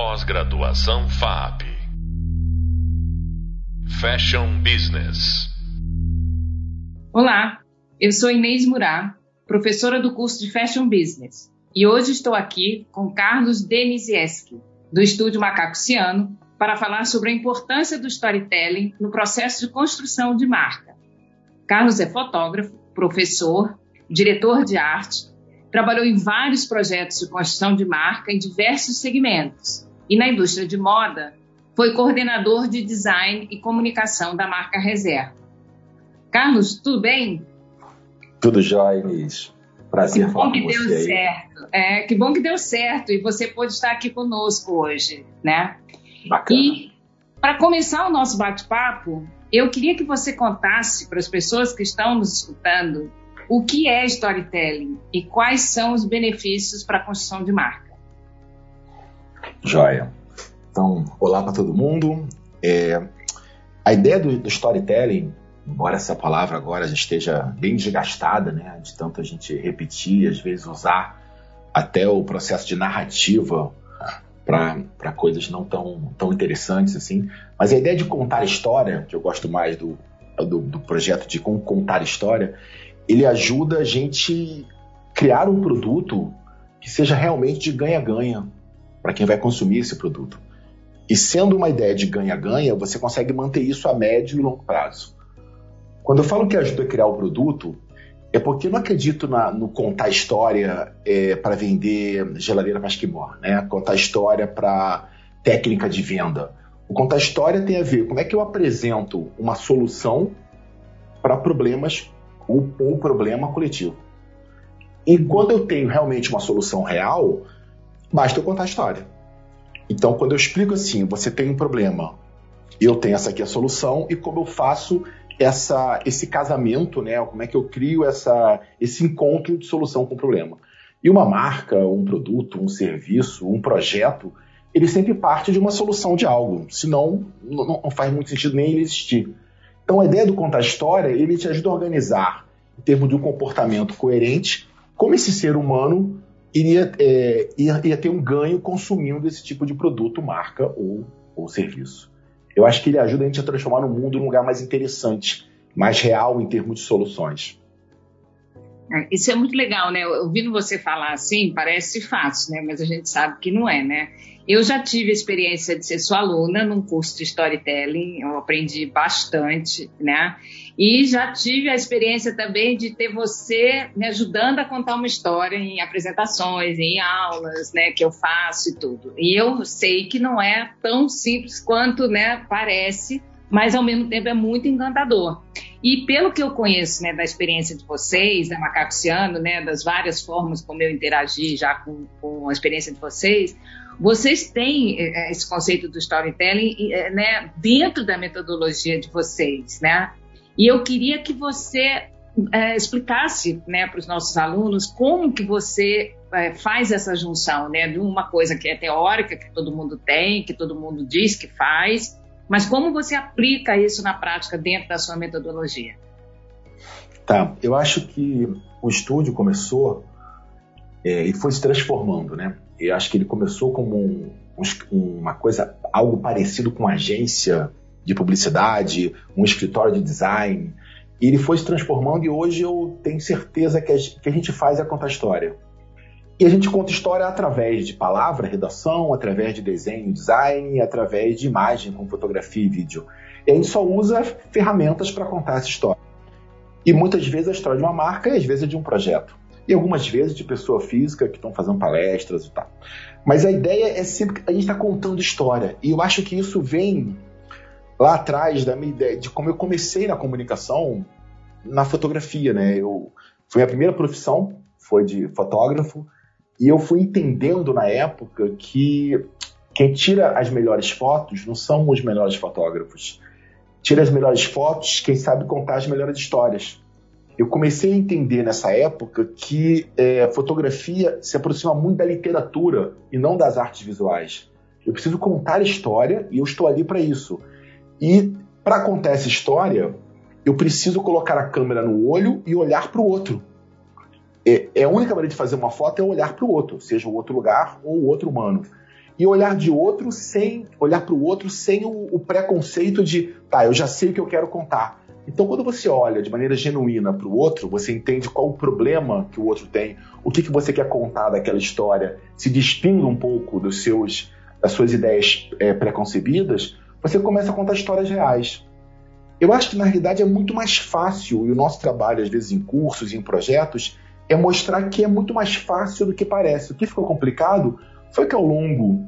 Pós-graduação FAP. Fashion Business. Olá, eu sou Inês Murá, professora do curso de Fashion Business, e hoje estou aqui com Carlos Denisieski, do estúdio Macaco Ciano, para falar sobre a importância do storytelling no processo de construção de marca. Carlos é fotógrafo, professor, diretor de arte, trabalhou em vários projetos de construção de marca em diversos segmentos e na indústria de moda foi coordenador de design e comunicação da marca Reserva. Carlos, tudo bem? Tudo jóia, Inês. Prazer que falar bom que com deu você aí. certo. É, que bom que deu certo e você pôde estar aqui conosco hoje, né? Bacana. E para começar o nosso bate-papo, eu queria que você contasse para as pessoas que estão nos escutando o que é storytelling e quais são os benefícios para a construção de marca. Joia. Então, olá para todo mundo. É, a ideia do, do, storytelling, embora essa palavra agora já esteja bem desgastada, né, de tanto a gente repetir, às vezes usar até o processo de narrativa para coisas não tão, tão interessantes assim. Mas a ideia de contar história, que eu gosto mais do, do, do projeto de contar história, ele ajuda a gente criar um produto que seja realmente de ganha-ganha para quem vai consumir esse produto. E sendo uma ideia de ganha-ganha, você consegue manter isso a médio e longo prazo. Quando eu falo que ajuda a criar o produto, é porque eu não acredito na, no contar história é, para vender geladeira para esquimó, né? Contar história para técnica de venda. O contar história tem a ver como é que eu apresento uma solução para problemas ou problema coletivo. E quando eu tenho realmente uma solução real, basta eu contar a história. Então, quando eu explico assim, você tem um problema, eu tenho essa aqui a solução e como eu faço essa, esse casamento, né? Como é que eu crio essa, esse encontro de solução com o problema? E uma marca, um produto, um serviço, um projeto, ele sempre parte de uma solução de algo, senão não, não faz muito sentido nem ele existir. Então, a ideia do contar história, ele te ajuda a organizar, em termos de um comportamento coerente, como esse ser humano iria, é, ia, ia, ter um ganho consumindo esse tipo de produto, marca ou, ou serviço. Eu acho que ele ajuda a gente a transformar o mundo num lugar mais interessante, mais real em termos de soluções. Isso é muito legal, né? Ouvindo você falar assim, parece fácil, né? Mas a gente sabe que não é, né? Eu já tive a experiência de ser sua aluna num curso de storytelling, eu aprendi bastante, né? E já tive a experiência também de ter você me ajudando a contar uma história em apresentações, em aulas, né, que eu faço e tudo. E eu sei que não é tão simples quanto, né, parece, mas ao mesmo tempo é muito encantador. E pelo que eu conheço, né, da experiência de vocês, da Macaxiano, né, das várias formas como eu interagi já com, com a experiência de vocês, vocês têm esse conceito do storytelling, né, dentro da metodologia de vocês, né? E eu queria que você é, explicasse, né, para os nossos alunos como que você é, faz essa junção, né, de uma coisa que é teórica, que todo mundo tem, que todo mundo diz que faz, mas como você aplica isso na prática dentro da sua metodologia? Tá, eu acho que o estúdio começou é, e foi se transformando, né? Eu acho que ele começou como um, um, uma coisa, algo parecido com agência de publicidade, um escritório de design. E ele foi se transformando e hoje eu tenho certeza que a, gente faz é contar história. E a gente conta história através de palavra, redação, através de desenho, design, através de imagem, com fotografia e vídeo. E a gente só usa ferramentas para contar essa história. E muitas vezes a história de uma marca e às vezes de um projeto e algumas vezes de pessoa física que estão fazendo palestras e tal. Mas a ideia é sempre que a gente está contando história. E eu acho que isso vem lá atrás da minha ideia de como eu comecei na comunicação na fotografia, né? Eu foi a primeira profissão, foi de fotógrafo, e eu fui entendendo na época que quem tira as melhores fotos não são os melhores fotógrafos. Tira as melhores fotos quem sabe contar as melhores histórias eu comecei a entender nessa época que é, fotografia se aproxima muito da literatura e não das artes visuais. Eu preciso contar história e eu estou ali para isso. E para contar essa história, eu preciso colocar a câmera no olho e olhar para o outro. É, é, a única maneira de fazer uma foto é olhar para o outro, seja o outro lugar ou o outro humano. e olhar de outro sem olhar para o outro sem o, o, preconceito de tá, eu já sei o que eu quero contar. Então, quando você olha de maneira genuína para o outro, você entende qual o problema que o outro tem, o que, que você quer contar daquela história, se despindo um pouco dos seus, das suas ideias é, preconcebidas, você começa a contar histórias reais. Eu acho que na realidade é muito mais fácil, e o nosso trabalho, às vezes em cursos, em projetos, é mostrar que é muito mais fácil do que parece. O que ficou complicado foi que ao longo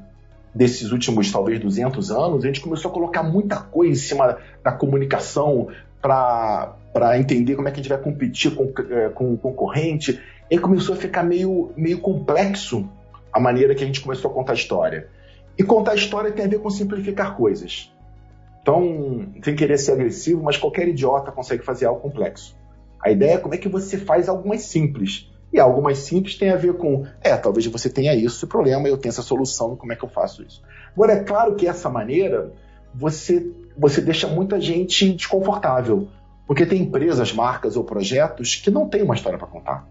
desses últimos, talvez, 200 anos, a gente começou a colocar muita coisa em cima da comunicação para entender como é que a gente vai competir com, é, com o concorrente. E começou a ficar meio, meio complexo a maneira que a gente começou a contar a história. E contar história tem a ver com simplificar coisas. Então, sem querer ser agressivo, mas qualquer idiota consegue fazer algo complexo. A ideia é como é que você faz algo mais simples. E algo mais simples tem a ver com, é, talvez você tenha isso, esse problema, eu tenho essa solução, como é que eu faço isso? Agora, é claro que essa maneira, você, você deixa muita gente desconfortável, porque tem empresas, marcas ou projetos que não têm uma história para contar.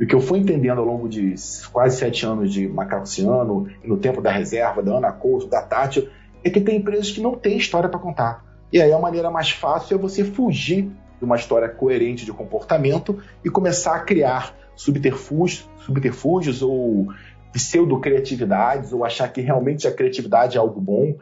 E o que eu fui entendendo ao longo de quase sete anos de Macaciano, no tempo da reserva, da Ana Couto, da Tati, é que tem empresas que não têm história para contar. E aí a maneira mais fácil é você fugir de uma história coerente de comportamento e começar a criar subterfúgios, subterfúgios ou pseudo-criatividades, ou achar que realmente a criatividade é algo bom.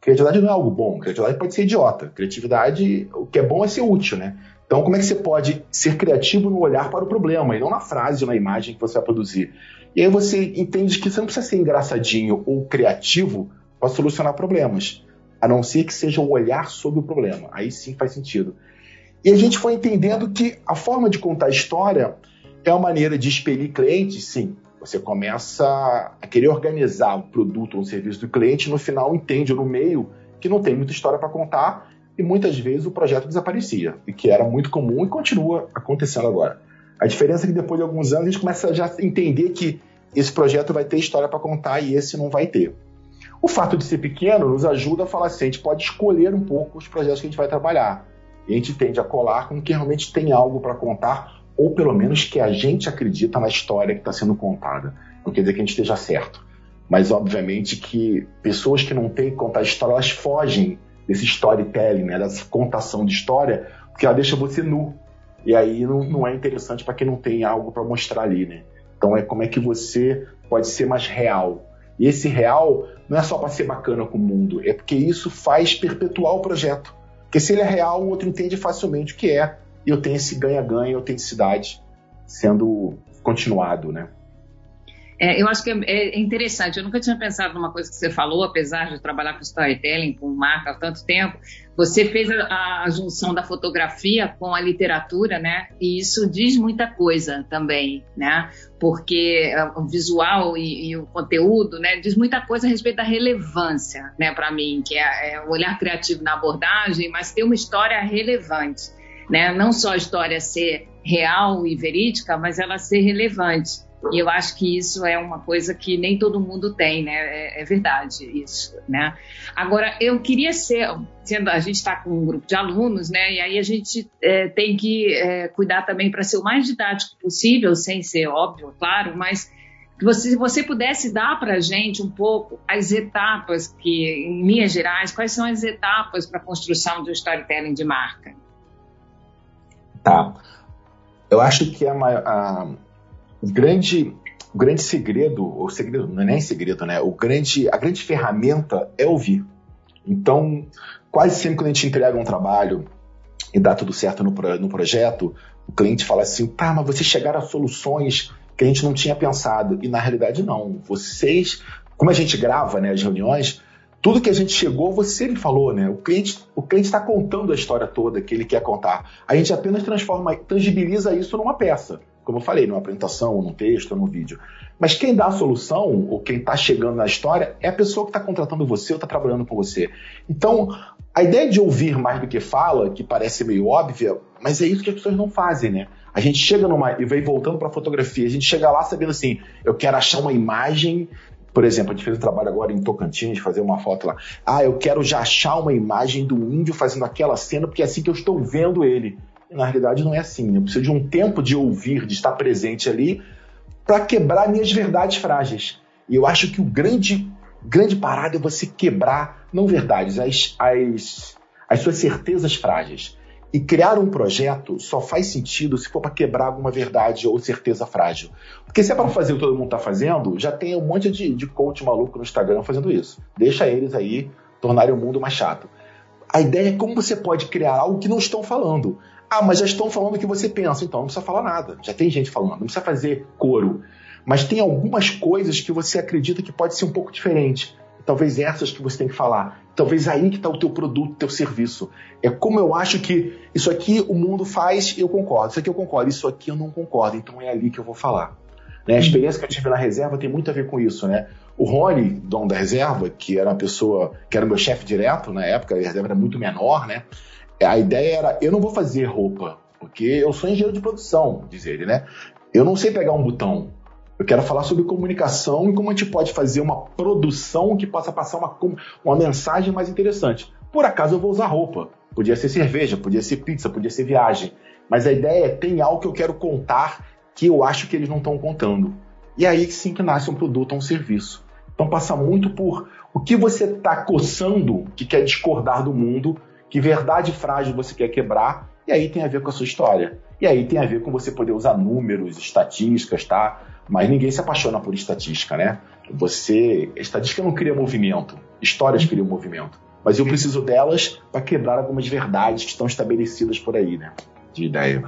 Criatividade não é algo bom, criatividade pode ser idiota. Criatividade, o que é bom é ser útil, né? Então, como é que você pode ser criativo no olhar para o problema e não na frase ou na imagem que você vai produzir? E aí você entende que você não precisa ser engraçadinho ou criativo para solucionar problemas, a não ser que seja o olhar sobre o problema. Aí sim faz sentido. E a gente foi entendendo que a forma de contar história é uma maneira de expelir clientes, sim. Você começa a querer organizar o produto ou um serviço do cliente, no final entende no meio que não tem muita história para contar e muitas vezes o projeto desaparecia, e que era muito comum e continua acontecendo agora. A diferença é que depois de alguns anos a gente começa a já entender que esse projeto vai ter história para contar e esse não vai ter. O fato de ser pequeno nos ajuda a falar assim, a gente pode escolher um pouco os projetos que a gente vai trabalhar. E a gente tende a colar com que realmente tem algo para contar ou pelo menos que a gente acredita na história que está sendo contada. Não quer dizer que a gente esteja certo, mas obviamente que pessoas que não têm que contar história, elas fogem desse storytelling, né, dessa contação de história, porque ela deixa você nu. E aí não, não é interessante para quem não tem algo para mostrar ali, né? Então é como é que você pode ser mais real. E esse real não é só para ser bacana com o mundo, é porque isso faz perpetuar o projeto. Porque se ele é real, o outro entende facilmente o que é e eu tenho esse ganha-ganha, autenticidade sendo continuado, né? É, eu acho que é, é, interessante. Eu nunca tinha pensado numa coisa que você falou, apesar de trabalhar com storytelling, com marca há tanto tempo. Você fez a, a, junção da fotografia com a literatura, né? E isso diz muita coisa também, né? Porque é, o visual e, e o conteúdo, né? Diz muita coisa a respeito da relevância, né? Para mim, que é, é o olhar criativo na abordagem, mas ter uma história relevante né? Não só a história ser real e verídica, mas ela ser relevante. E eu acho que isso é uma coisa que nem todo mundo tem, né? É, é verdade isso, né? Agora, eu queria ser, sendo a gente está com um grupo de alunos, né? E aí a gente é, tem que é, cuidar também para ser o mais didático possível, sem ser óbvio, claro, mas você, se você pudesse dar para a gente um pouco as etapas que, em linhas gerais, quais são as etapas para a construção de um storytelling de marca? Tá. Eu acho que a, a, o, grande, o grande segredo, o segredo não é nem segredo, né? O grande, a grande ferramenta é ouvir. Então, quase sempre quando a gente entrega um trabalho e dá tudo certo no, no projeto, o cliente fala assim: tá, mas vocês chegaram a soluções que a gente não tinha pensado. E na realidade, não. Vocês, como a gente grava né, as reuniões, tudo que a gente chegou, você me falou, né? O cliente o cliente está contando a história toda que ele quer contar. A gente apenas transforma, tangibiliza isso numa peça, como eu falei, numa apresentação, num texto, num vídeo. Mas quem dá a solução, ou quem está chegando na história, é a pessoa que está contratando você ou está trabalhando com você. Então, a ideia de ouvir mais do que fala, que parece meio óbvia, mas é isso que as pessoas não fazem, né? A gente chega numa. e vem voltando para a fotografia, a gente chega lá sabendo assim: eu quero achar uma imagem por exemplo, a gente fez um trabalho agora em Tocantins, fazer uma foto lá. Ah, eu quero já achar uma imagem do índio fazendo aquela cena, porque é assim que eu estou vendo ele. Na realidade, não é assim. Eu preciso de um tempo de ouvir, de estar presente ali, para quebrar minhas verdades frágeis. E eu acho que o grande, grande parada é você quebrar, não verdades, as, as, as suas certezas frágeis. E criar um projeto só faz sentido se for para quebrar alguma verdade ou certeza frágil. Porque se é para fazer o que todo mundo está fazendo, já tem um monte de, de coach maluco no Instagram fazendo isso. Deixa eles aí tornarem o mundo mais chato. A ideia é como você pode criar algo que não estão falando. Ah, mas já estão falando o que você pensa, então não precisa falar nada. Já tem gente falando, não precisa fazer coro. Mas tem algumas coisas que você acredita que pode ser um pouco diferente. Talvez essas que você tem que falar. Talvez aí que está o teu produto, teu serviço. É como eu acho que isso aqui o mundo faz, eu concordo. Isso aqui eu concordo, isso aqui eu não concordo. Então é ali que eu vou falar. Né? A experiência que eu tive na reserva tem muito a ver com isso, né? O Rony, dono da reserva, que era uma pessoa, que era meu chefe direto na época, a reserva era muito menor, né? A ideia era, eu não vou fazer roupa, porque eu sou engenheiro de produção, diz ele, né? Eu não sei pegar um botão. Eu quero falar sobre comunicação e como a gente pode fazer uma produção que possa passar uma, uma mensagem mais interessante. Por acaso eu vou usar roupa. Podia ser cerveja, podia ser pizza, podia ser viagem. Mas a ideia é, tem algo que eu quero contar que eu acho que eles não estão contando. E é aí sim que nasce um produto ou um serviço. Então passa muito por o que você está coçando que quer discordar do mundo, que verdade frágil você quer quebrar, e aí tem a ver com a sua história. E aí tem a ver com você poder usar números, estatísticas, tá? Mas ninguém se apaixona por estatística, né? Você. Estatística não cria movimento, histórias criam movimento. Mas eu preciso delas para quebrar algumas verdades que estão estabelecidas por aí, né? De ideia.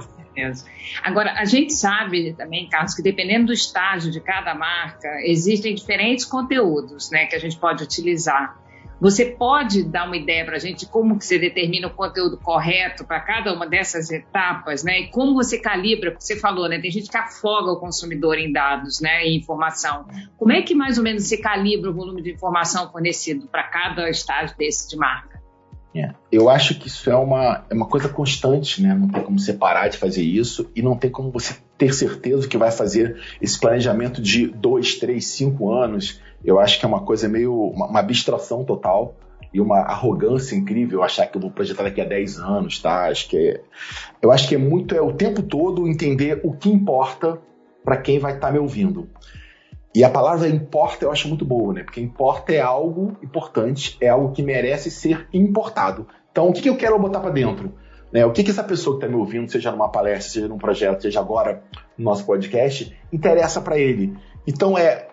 Agora, a gente sabe também, Carlos, que dependendo do estágio de cada marca, existem diferentes conteúdos né, que a gente pode utilizar. Você pode dar uma ideia para a gente de como que você determina o conteúdo correto para cada uma dessas etapas, né? E como você calibra, porque você falou, né? Tem gente que afoga o consumidor em dados, né? Em informação. Como é que mais ou menos você calibra o volume de informação fornecido para cada estágio desse de marca? É. Eu acho que isso é uma, é uma coisa constante, né? Não tem como você parar de fazer isso e não tem como você ter certeza que vai fazer esse planejamento de dois, três, cinco anos. Eu acho que é uma coisa meio. uma, uma abstração total e uma arrogância incrível achar que eu vou projetar daqui a 10 anos, tá? Acho que é, eu acho que é muito é o tempo todo entender o que importa para quem vai estar tá me ouvindo. E a palavra importa eu acho muito boa, né? Porque importa é algo importante, é algo que merece ser importado. Então, o que, que eu quero botar para dentro? Né? O que, que essa pessoa que está me ouvindo, seja numa palestra, seja num projeto, seja agora no nosso podcast, interessa para ele? Então, é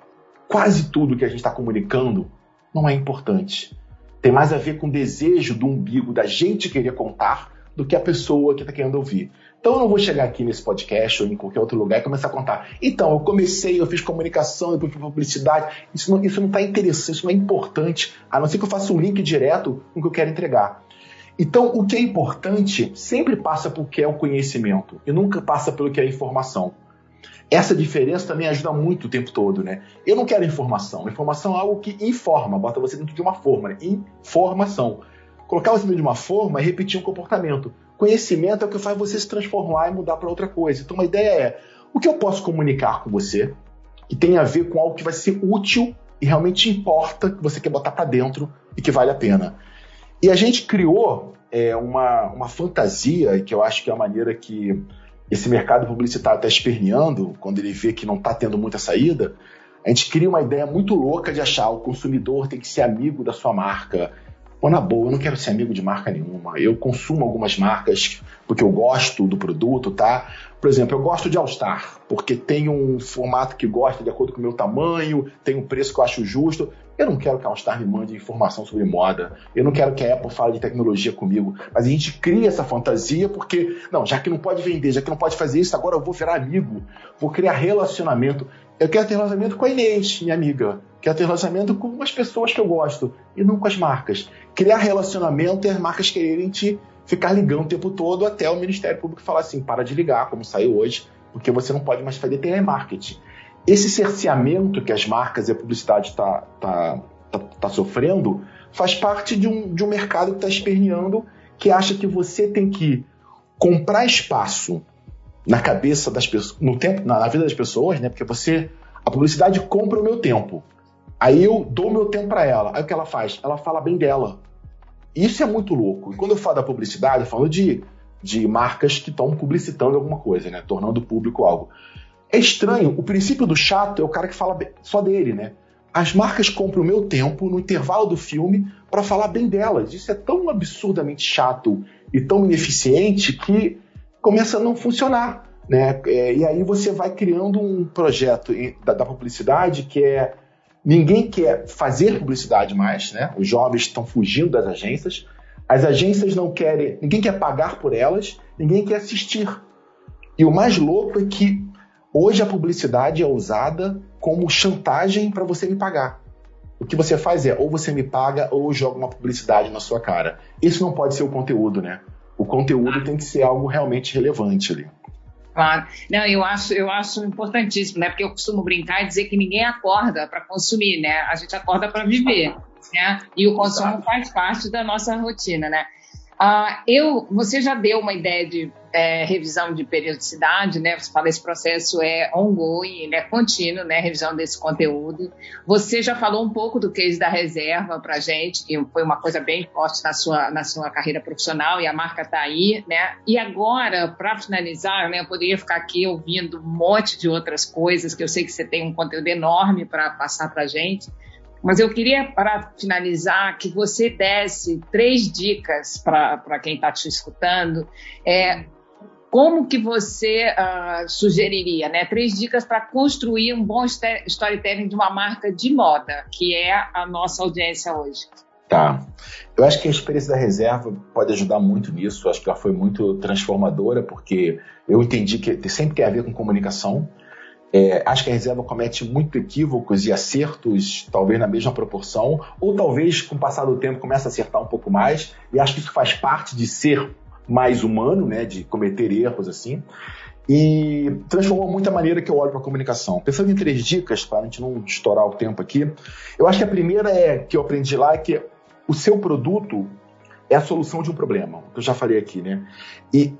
quase tudo que a gente está comunicando não é importante. Tem mais a ver com o desejo do umbigo da gente querer contar do que a pessoa que está querendo ouvir. Então eu não vou chegar aqui nesse podcast ou em qualquer outro lugar e começar a contar. Então, eu comecei, eu fiz comunicação, depois fiz publicidade. Isso não está isso não tá interessante, isso não é importante, a não ser que eu faça um link direto com o que eu quero entregar. Então, o que é importante sempre passa por que é o conhecimento e nunca passa pelo que é a informação. Essa diferença também ajuda muito o tempo todo, né? Eu não quero informação. Informação é algo que informa, bota você dentro de uma forma, né? Informação. Colocar você de uma forma é repetir um comportamento. Conhecimento é o que faz você se transformar e mudar para outra coisa. Então, a ideia é: o que eu posso comunicar com você que tem a ver com algo que vai ser útil e realmente importa, que você quer botar para dentro e que vale a pena. E a gente criou é, uma, uma fantasia, que eu acho que é a maneira que esse mercado publicitário está esperneando, quando ele vê que não está tendo muita saída, a gente cria uma ideia muito louca de achar o consumidor tem que ser amigo da sua marca, Pô, na boa, eu não quero ser amigo de marca nenhuma. Eu consumo algumas marcas porque eu gosto do produto, tá? Por exemplo, eu gosto de All Star, porque tem um formato que gosta de acordo com o meu tamanho, tem um preço que eu acho justo. Eu não quero que a All Star me mande informação sobre moda. Eu não quero que a Apple fale de tecnologia comigo. Mas a gente cria essa fantasia porque, não, já que não pode vender, já que não pode fazer isso, agora eu vou virar amigo. Vou criar relacionamento. Eu quero ter relacionamento com a Inês, minha amiga. Quero ter relacionamento com as pessoas que eu gosto e não com as marcas. Criar relacionamento e as marcas quererem te ficar ligando o tempo todo até o Ministério Público falar assim: para de ligar, como saiu hoje, porque você não pode mais fazer telemarketing. Esse cerceamento que as marcas e a publicidade está tá, tá, tá sofrendo faz parte de um, de um mercado que está esperneando, que acha que você tem que comprar espaço na cabeça das pessoas, no tempo, na, na vida das pessoas, né? Porque você, a publicidade compra o meu tempo. Aí eu dou meu tempo para ela. Aí o que ela faz? Ela fala bem dela. Isso é muito louco. E quando eu falo da publicidade, eu falo de, de marcas que estão publicitando alguma coisa, né? Tornando público algo. É estranho. O princípio do chato é o cara que fala só dele, né? as marcas compram o meu tempo no intervalo do filme para falar bem delas. Isso é tão absurdamente chato e tão ineficiente que começa a não funcionar. Né? É, e aí você vai criando um projeto da, da, publicidade que é ninguém quer fazer publicidade mais, né? Os jovens estão fugindo das agências, as agências não querem, ninguém quer pagar por elas, ninguém quer assistir. E o mais louco é que hoje a publicidade é usada como chantagem para você me pagar. O que você faz é ou você me paga ou joga uma publicidade na sua cara. Isso não pode ser o conteúdo, né? O conteúdo tem que ser algo realmente relevante ali. Claro. Não, eu acho, eu acho importantíssimo, né? Porque eu costumo brincar e dizer que ninguém acorda para consumir, né? A gente acorda para viver, né? E o consumo faz parte da nossa rotina, né? Uh, eu, você já deu uma ideia de é, revisão de periodicidade, né? Você fala esse processo é ongoing, ele é contínuo, né? Revisão desse conteúdo. Você já falou um pouco do case da reserva para gente, que foi uma coisa bem forte na sua, na sua carreira profissional e a marca está aí, né? E agora, para finalizar, né? Eu poderia ficar aqui ouvindo um monte de outras coisas que eu sei que você tem um conteúdo enorme para passar para gente. Mas eu queria, para finalizar, que você desse três dicas para quem está te escutando. É, como que você uh, sugeriria, né? Três dicas para construir um bom storytelling de uma marca de moda, que é a nossa audiência hoje. Tá. Eu acho que a experiência da reserva pode ajudar muito nisso. Eu acho que ela foi muito transformadora, porque eu entendi que sempre tem a ver com comunicação. É, acho que a reserva comete muito equívocos e acertos, talvez na mesma proporção, ou talvez com o passar do tempo começa a acertar um pouco mais, e acho que isso faz parte de ser mais humano, né, de cometer erros assim, e transformou muito a maneira que eu olho para a comunicação. Pensando em três dicas, para a gente não estourar o tempo aqui, eu acho que a primeira é que eu aprendi lá é que o seu produto é a solução de um problema, que eu já falei aqui, né? E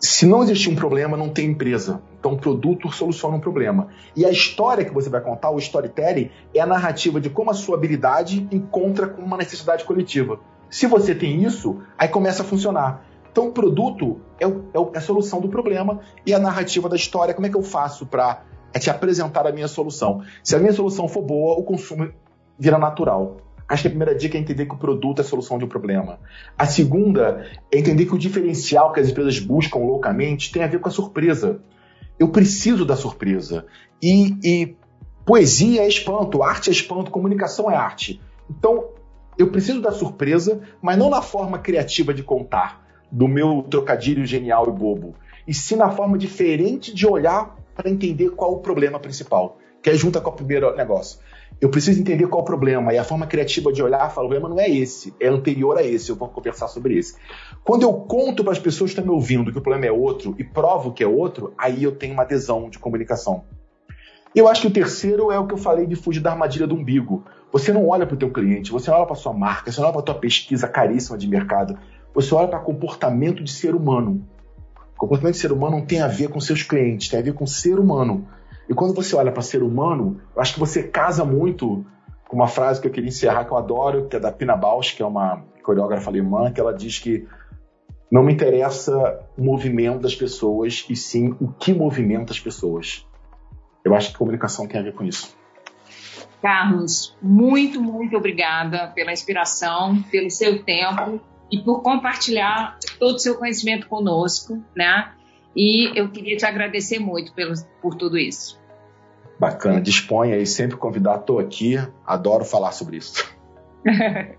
se não existir um problema, não tem empresa. Então, o produto soluciona um problema. E a história que você vai contar, o storytelling, é a narrativa de como a sua habilidade encontra com uma necessidade coletiva. Se você tem isso, aí começa a funcionar. Então, o produto é, o, é, a solução do problema e a narrativa da história. Como é que eu faço para é te apresentar a minha solução? Se a minha solução for boa, o consumo vira natural. Acho que a primeira dica é entender que o produto é a solução de um problema. A segunda é entender que o diferencial que as empresas buscam loucamente tem a ver com a surpresa. Eu preciso da surpresa. E, e poesia é espanto, arte é espanto, comunicação é arte. Então, eu preciso da surpresa, mas não na forma criativa de contar, do meu trocadilho genial e bobo, e sim na forma diferente de olhar para entender qual o problema principal, que é junta com o primeiro negócio eu preciso entender qual é o problema. E a forma criativa de olhar, fala, o problema não é esse, é anterior a esse, eu vou conversar sobre esse. Quando eu conto para as pessoas que estão me ouvindo que o problema é outro e provo que é outro, aí eu tenho uma adesão de comunicação. Eu acho que o terceiro é o que eu falei de fugir da armadilha do umbigo. Você não olha para o teu cliente, você não olha para sua marca, você não olha para tua pesquisa caríssima de mercado, você olha para comportamento de ser humano. O comportamento de ser humano não tem a ver com seus clientes, tem a ver com ser humano. E quando você olha para ser humano, eu acho que você casa muito com uma frase que eu queria encerrar, que eu adoro, que é da Pina Bausch, que é uma coreógrafa alemã, que ela diz que não me interessa o movimento das pessoas, e sim o que movimenta as pessoas. Eu acho que comunicação tem a ver com isso. Carlos, muito, muito obrigada pela inspiração, pelo seu tempo e por compartilhar todo o seu conhecimento conosco, né? E eu queria te agradecer muito pelo, por tudo isso. Bacana, disponha aí, sempre convidar, estou aqui, adoro falar sobre isso.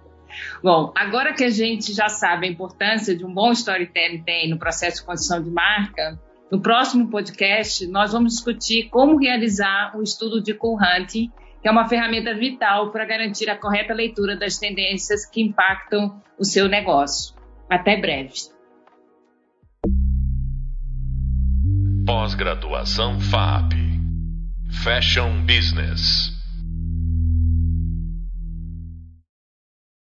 Bom, agora que a gente já sabe a importância de um bom storytelling tem no processo de construção de marca, no próximo podcast nós vamos discutir como realizar um estudo de cool hunting, que é uma ferramenta vital para garantir a correta leitura das tendências que impactam o seu negócio. Até breve. Pós-graduação FAP Fashion Business